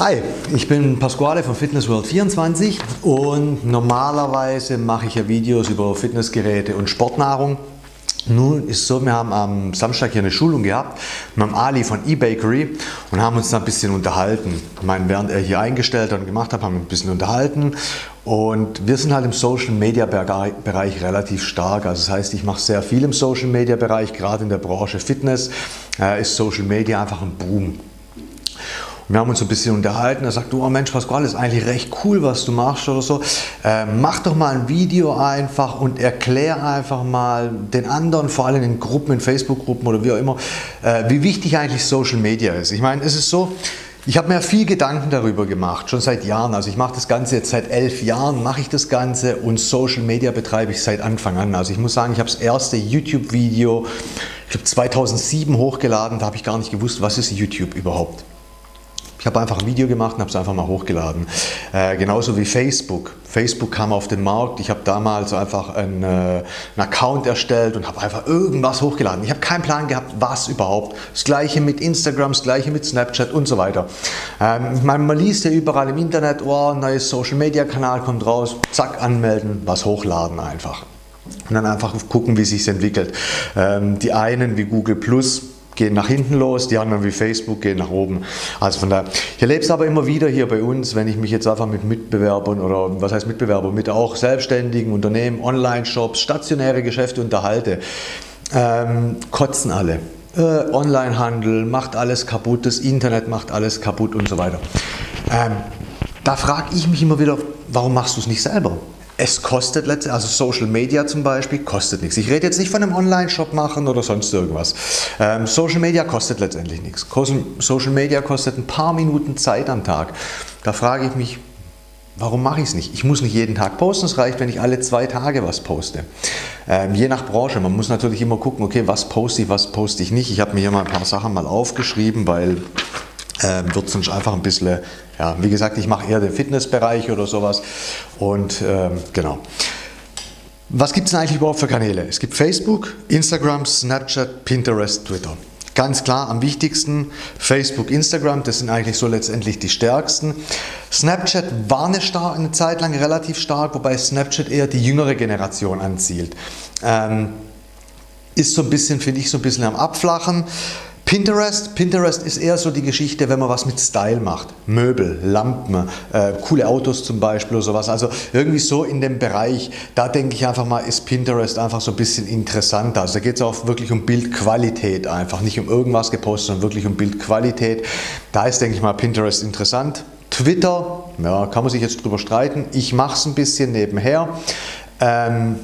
Hi, ich bin Pasquale von Fitness World 24 und normalerweise mache ich ja Videos über Fitnessgeräte und Sportnahrung. Nun ist so, wir haben am Samstag hier eine Schulung gehabt mit dem Ali von eBakery und haben uns da ein bisschen unterhalten. Ich meine, während er hier eingestellt und gemacht hat, haben wir ein bisschen unterhalten und wir sind halt im Social Media Bereich relativ stark. Also das heißt, ich mache sehr viel im Social Media Bereich, gerade in der Branche Fitness äh, ist Social Media einfach ein Boom. Wir haben uns ein bisschen unterhalten. Er sagt, du, oh Mensch, Pasquale, ist eigentlich recht cool, was du machst oder so. Äh, mach doch mal ein Video einfach und erklär einfach mal den anderen, vor allem in Gruppen, in Facebook-Gruppen oder wie auch immer, äh, wie wichtig eigentlich Social Media ist. Ich meine, es ist so, ich habe mir viel Gedanken darüber gemacht, schon seit Jahren. Also ich mache das Ganze jetzt seit elf Jahren, mache ich das Ganze und Social Media betreibe ich seit Anfang an. Also ich muss sagen, ich habe das erste YouTube-Video, ich glaube 2007 hochgeladen, da habe ich gar nicht gewusst, was ist YouTube überhaupt. Ich habe einfach ein Video gemacht und habe es einfach mal hochgeladen. Äh, genauso wie Facebook. Facebook kam auf den Markt. Ich habe damals einfach einen, äh, einen Account erstellt und habe einfach irgendwas hochgeladen. Ich habe keinen Plan gehabt, was überhaupt. Das gleiche mit Instagram, das gleiche mit Snapchat und so weiter. Ähm, man, man liest ja überall im Internet, oh, ein neues Social Media Kanal kommt raus, zack, anmelden, was hochladen einfach. Und dann einfach gucken, wie sich entwickelt. Ähm, die einen wie Google Plus gehen nach hinten los, die anderen wie Facebook gehen nach oben. Also von daher, ich erlebe es aber immer wieder hier bei uns, wenn ich mich jetzt einfach mit Mitbewerbern oder was heißt Mitbewerber, mit auch selbstständigen Unternehmen, Online-Shops, stationäre Geschäfte unterhalte, ähm, kotzen alle. Äh, Onlinehandel macht alles kaputt, das Internet macht alles kaputt und so weiter. Ähm, da frage ich mich immer wieder, warum machst du es nicht selber? Es kostet letztendlich, also Social Media zum Beispiel, kostet nichts. Ich rede jetzt nicht von einem Online-Shop machen oder sonst irgendwas. Ähm, Social Media kostet letztendlich nichts. Social Media kostet ein paar Minuten Zeit am Tag. Da frage ich mich, warum mache ich es nicht? Ich muss nicht jeden Tag posten, es reicht, wenn ich alle zwei Tage was poste. Ähm, je nach Branche, man muss natürlich immer gucken, okay, was poste ich, was poste ich nicht. Ich habe mir hier mal ein paar Sachen mal aufgeschrieben, weil ähm, wird sonst einfach ein bisschen, ja, wie gesagt, ich mache eher den Fitnessbereich oder sowas und ähm, genau. Was gibt es denn eigentlich überhaupt für Kanäle? Es gibt Facebook, Instagram, Snapchat, Pinterest, Twitter. Ganz klar am wichtigsten Facebook, Instagram, das sind eigentlich so letztendlich die stärksten. Snapchat war eine, eine Zeit lang relativ stark, wobei Snapchat eher die jüngere Generation anzielt. Ähm, ist so ein bisschen, finde ich, so ein bisschen am Abflachen. Pinterest, Pinterest ist eher so die Geschichte, wenn man was mit Style macht. Möbel, Lampen, äh, coole Autos zum Beispiel oder sowas. Also irgendwie so in dem Bereich, da denke ich einfach mal, ist Pinterest einfach so ein bisschen interessanter. Also da geht es auch wirklich um Bildqualität einfach. Nicht um irgendwas gepostet, sondern wirklich um Bildqualität. Da ist, denke ich mal, Pinterest interessant. Twitter, ja, kann man sich jetzt drüber streiten. Ich mache es ein bisschen nebenher. Ähm,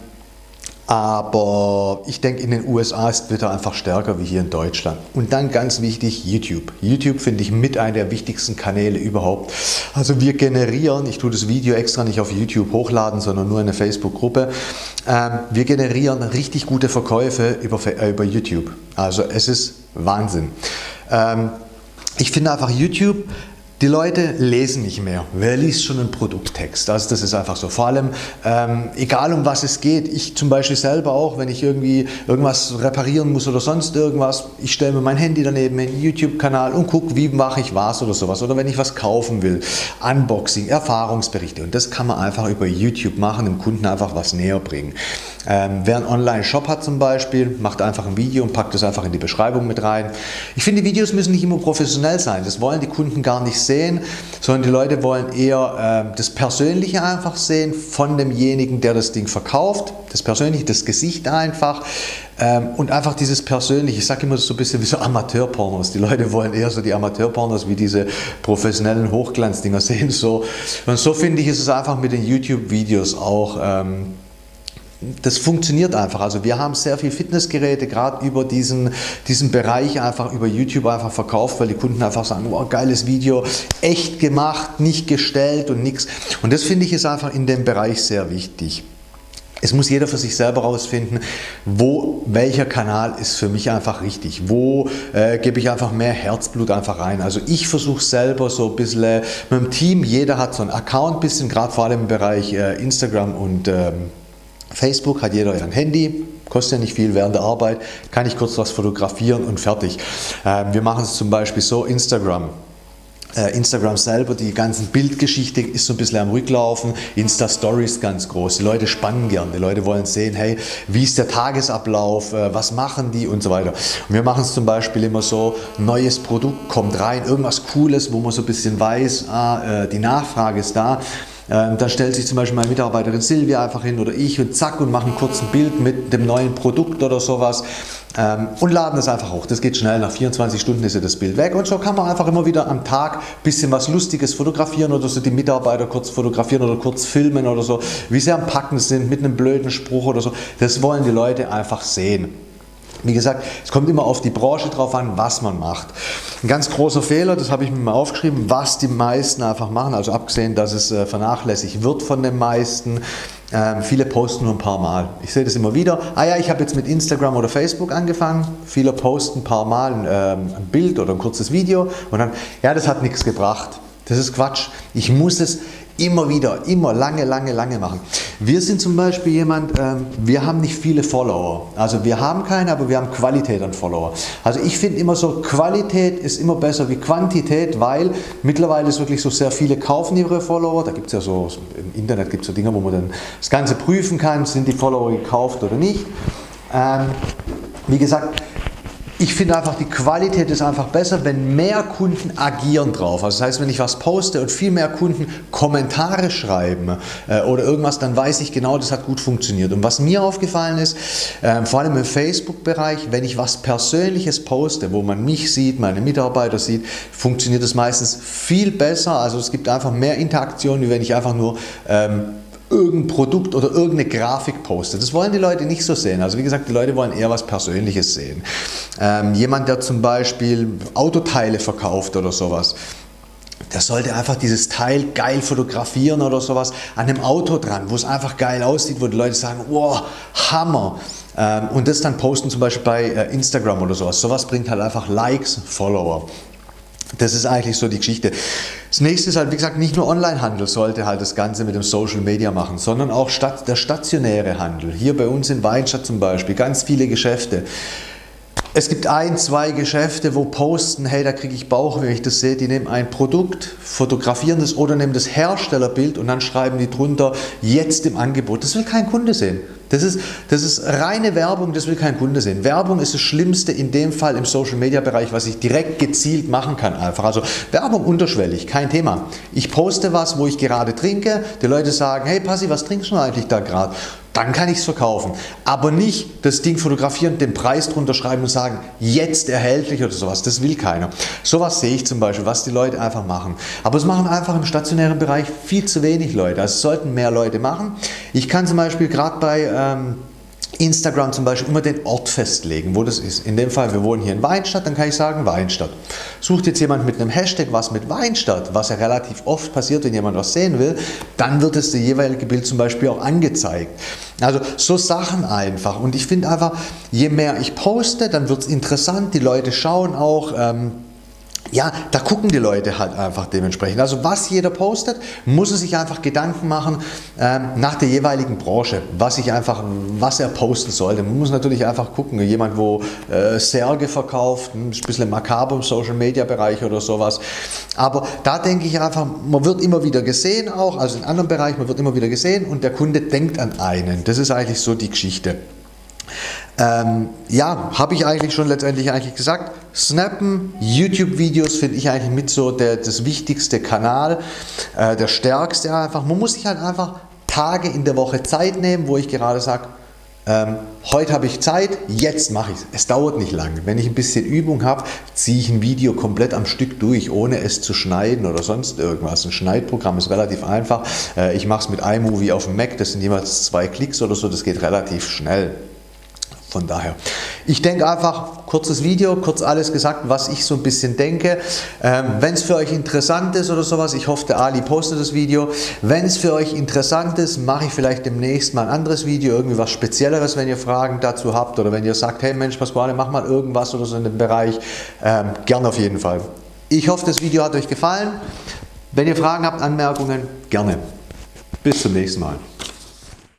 aber ich denke, in den USA ist Twitter einfach stärker wie hier in Deutschland. Und dann ganz wichtig, YouTube. YouTube finde ich mit einer der wichtigsten Kanäle überhaupt. Also wir generieren, ich tue das Video extra nicht auf YouTube hochladen, sondern nur in eine Facebook-Gruppe. Ähm, wir generieren richtig gute Verkäufe über, äh, über YouTube. Also es ist Wahnsinn. Ähm, ich finde einfach YouTube die Leute lesen nicht mehr. Wer liest schon einen Produkttext? Also das ist einfach so. Vor allem, ähm, egal um was es geht, ich zum Beispiel selber auch, wenn ich irgendwie irgendwas reparieren muss oder sonst irgendwas, ich stelle mir mein Handy daneben in den YouTube-Kanal und gucke, wie mache ich was oder sowas. Oder wenn ich was kaufen will, Unboxing, Erfahrungsberichte. Und das kann man einfach über YouTube machen, dem Kunden einfach was näher bringen. Ähm, wer einen Online-Shop hat zum Beispiel, macht einfach ein Video und packt das einfach in die Beschreibung mit rein. Ich finde, Videos müssen nicht immer professionell sein. Das wollen die Kunden gar nicht sehen, sondern die Leute wollen eher äh, das Persönliche einfach sehen von demjenigen, der das Ding verkauft. Das Persönliche, das Gesicht einfach. Ähm, und einfach dieses Persönliche, ich sage immer so ein bisschen wie so Amateurpornos. Die Leute wollen eher so die Amateurpornos wie diese professionellen Hochglanzdinger sehen. So. Und so finde ich, ist es einfach mit den YouTube-Videos auch. Ähm, das funktioniert einfach. Also wir haben sehr viel Fitnessgeräte gerade über diesen, diesen Bereich einfach über YouTube einfach verkauft, weil die Kunden einfach sagen, wow, geiles Video, echt gemacht, nicht gestellt und nichts. Und das finde ich ist einfach in dem Bereich sehr wichtig. Es muss jeder für sich selber herausfinden, wo, welcher Kanal ist für mich einfach richtig, wo äh, gebe ich einfach mehr Herzblut einfach rein. Also ich versuche selber so ein bisschen äh, mit dem Team, jeder hat so einen Account, bisschen gerade vor allem im Bereich äh, Instagram und ähm, Facebook hat jeder ein Handy, kostet ja nicht viel während der Arbeit, kann ich kurz was fotografieren und fertig. Ähm, wir machen es zum Beispiel so, Instagram. äh, Instagram selber, die ganzen Bildgeschichte ist so ein bisschen am Rücklaufen. Insta-Stories ganz groß. Die Leute spannen gerne. Die Leute wollen sehen, hey, wie ist der Tagesablauf, äh, was machen die und so weiter. Und wir machen es zum Beispiel immer so, neues Produkt kommt rein, irgendwas Cooles, wo man so ein bisschen weiß, ah, äh, die Nachfrage ist da. Ähm, da stellt sich zum Beispiel meine Mitarbeiterin Silvia einfach hin oder ich und zack und machen kurz ein Bild mit dem neuen Produkt oder sowas ähm, und laden es einfach hoch. Das geht schnell, nach 24 Stunden ist ja das Bild weg und so kann man einfach immer wieder am Tag ein bisschen was Lustiges fotografieren oder so die Mitarbeiter kurz fotografieren oder kurz filmen oder so, wie sie am Packen sind mit einem blöden Spruch oder so. Das wollen die Leute einfach sehen. Wie gesagt, es kommt immer auf die Branche drauf an, was man macht. Ein ganz großer Fehler, das habe ich mir mal aufgeschrieben, was die meisten einfach machen, also abgesehen, dass es äh, vernachlässigt wird von den meisten. Ähm, viele posten nur ein paar Mal. Ich sehe das immer wieder. Ah ja, ich habe jetzt mit Instagram oder Facebook angefangen. Viele posten ein paar Mal ähm, ein Bild oder ein kurzes Video und dann, ja, das hat nichts gebracht. Das ist Quatsch. Ich muss es, Immer wieder, immer lange, lange, lange machen. Wir sind zum Beispiel jemand, ähm, wir haben nicht viele Follower. Also wir haben keine, aber wir haben Qualität an Follower. Also ich finde immer so, Qualität ist immer besser wie Quantität, weil mittlerweile ist wirklich so sehr viele kaufen ihre Follower. Da gibt es ja so, im Internet gibt es so Dinge, wo man dann das Ganze prüfen kann, sind die Follower gekauft oder nicht. Ähm, wie gesagt, ich finde einfach, die Qualität ist einfach besser, wenn mehr Kunden agieren drauf. Also das heißt, wenn ich was poste und viel mehr Kunden Kommentare schreiben äh, oder irgendwas, dann weiß ich genau, das hat gut funktioniert. Und was mir aufgefallen ist, äh, vor allem im Facebook-Bereich, wenn ich was Persönliches poste, wo man mich sieht, meine Mitarbeiter sieht, funktioniert es meistens viel besser. Also es gibt einfach mehr Interaktion, wie wenn ich einfach nur ähm, irgendein Produkt oder irgendeine Grafik postet. Das wollen die Leute nicht so sehen. Also wie gesagt, die Leute wollen eher was Persönliches sehen. Ähm, jemand, der zum Beispiel Autoteile verkauft oder sowas, der sollte einfach dieses Teil geil fotografieren oder sowas an dem Auto dran, wo es einfach geil aussieht, wo die Leute sagen, wow, Hammer. Ähm, und das dann posten zum Beispiel bei äh, Instagram oder sowas. Sowas bringt halt einfach Likes, Follower. Das ist eigentlich so die Geschichte. Das nächste ist halt, wie gesagt, nicht nur Onlinehandel sollte halt das Ganze mit dem Social Media machen, sondern auch der stationäre Handel. Hier bei uns in Weinstadt zum Beispiel, ganz viele Geschäfte. Es gibt ein, zwei Geschäfte, wo posten, hey, da kriege ich Bauch, wenn ich das sehe. Die nehmen ein Produkt, fotografieren das oder nehmen das Herstellerbild und dann schreiben die drunter, jetzt im Angebot. Das will kein Kunde sehen. Das ist, das ist reine Werbung, das will kein Kunde sehen. Werbung ist das Schlimmste in dem Fall im Social Media Bereich, was ich direkt gezielt machen kann einfach. Also Werbung unterschwellig, kein Thema. Ich poste was, wo ich gerade trinke, die Leute sagen, hey Passi, was trinkst du eigentlich da gerade? Dann kann ich es verkaufen. Aber nicht das Ding fotografieren, den Preis drunter schreiben und sagen, jetzt erhältlich oder sowas. Das will keiner. Sowas sehe ich zum Beispiel, was die Leute einfach machen. Aber es machen einfach im stationären Bereich viel zu wenig Leute. Also es sollten mehr Leute machen. Ich kann zum Beispiel gerade bei ähm, Instagram zum Beispiel immer den Ort festlegen, wo das ist. In dem Fall, wir wohnen hier in Weinstadt, dann kann ich sagen Weinstadt. Sucht jetzt jemand mit einem Hashtag was mit Weinstadt, was ja relativ oft passiert, wenn jemand was sehen will, dann wird es das jeweilige Bild zum Beispiel auch angezeigt. Also so Sachen einfach. Und ich finde einfach, je mehr ich poste, dann wird es interessant, die Leute schauen auch. Ähm, ja, da gucken die Leute halt einfach dementsprechend. Also was jeder postet, muss er sich einfach Gedanken machen ähm, nach der jeweiligen Branche, was ich einfach, was er posten sollte. Man muss natürlich einfach gucken, jemand, wo äh, Särge verkauft, ein bisschen makaber im Social Media Bereich oder sowas. Aber da denke ich einfach, man wird immer wieder gesehen auch, also in anderen Bereichen, man wird immer wieder gesehen und der Kunde denkt an einen. Das ist eigentlich so die Geschichte. Ähm, ja, habe ich eigentlich schon letztendlich eigentlich gesagt. Snappen, YouTube-Videos finde ich eigentlich mit so der, das wichtigste Kanal, äh, der stärkste einfach. Man muss sich halt einfach Tage in der Woche Zeit nehmen, wo ich gerade sage, ähm, heute habe ich Zeit, jetzt mache ich es. Es dauert nicht lange. Wenn ich ein bisschen Übung habe, ziehe ich ein Video komplett am Stück durch, ohne es zu schneiden oder sonst irgendwas. Ein Schneidprogramm ist relativ einfach. Äh, ich mache es mit iMovie auf dem Mac, das sind jeweils zwei Klicks oder so, das geht relativ schnell. Von daher, ich denke einfach, kurzes Video, kurz alles gesagt, was ich so ein bisschen denke. Ähm, Wenn es für euch interessant ist oder sowas, ich hoffe, der Ali postet das Video. Wenn es für euch interessant ist, mache ich vielleicht demnächst mal ein anderes Video, irgendwie was Spezielleres, wenn ihr Fragen dazu habt oder wenn ihr sagt, hey Mensch, Pasquale, mach mal irgendwas oder so in dem Bereich. Ähm, gern auf jeden Fall. Ich hoffe, das Video hat euch gefallen. Wenn ihr Fragen habt, Anmerkungen, gerne. Bis zum nächsten Mal.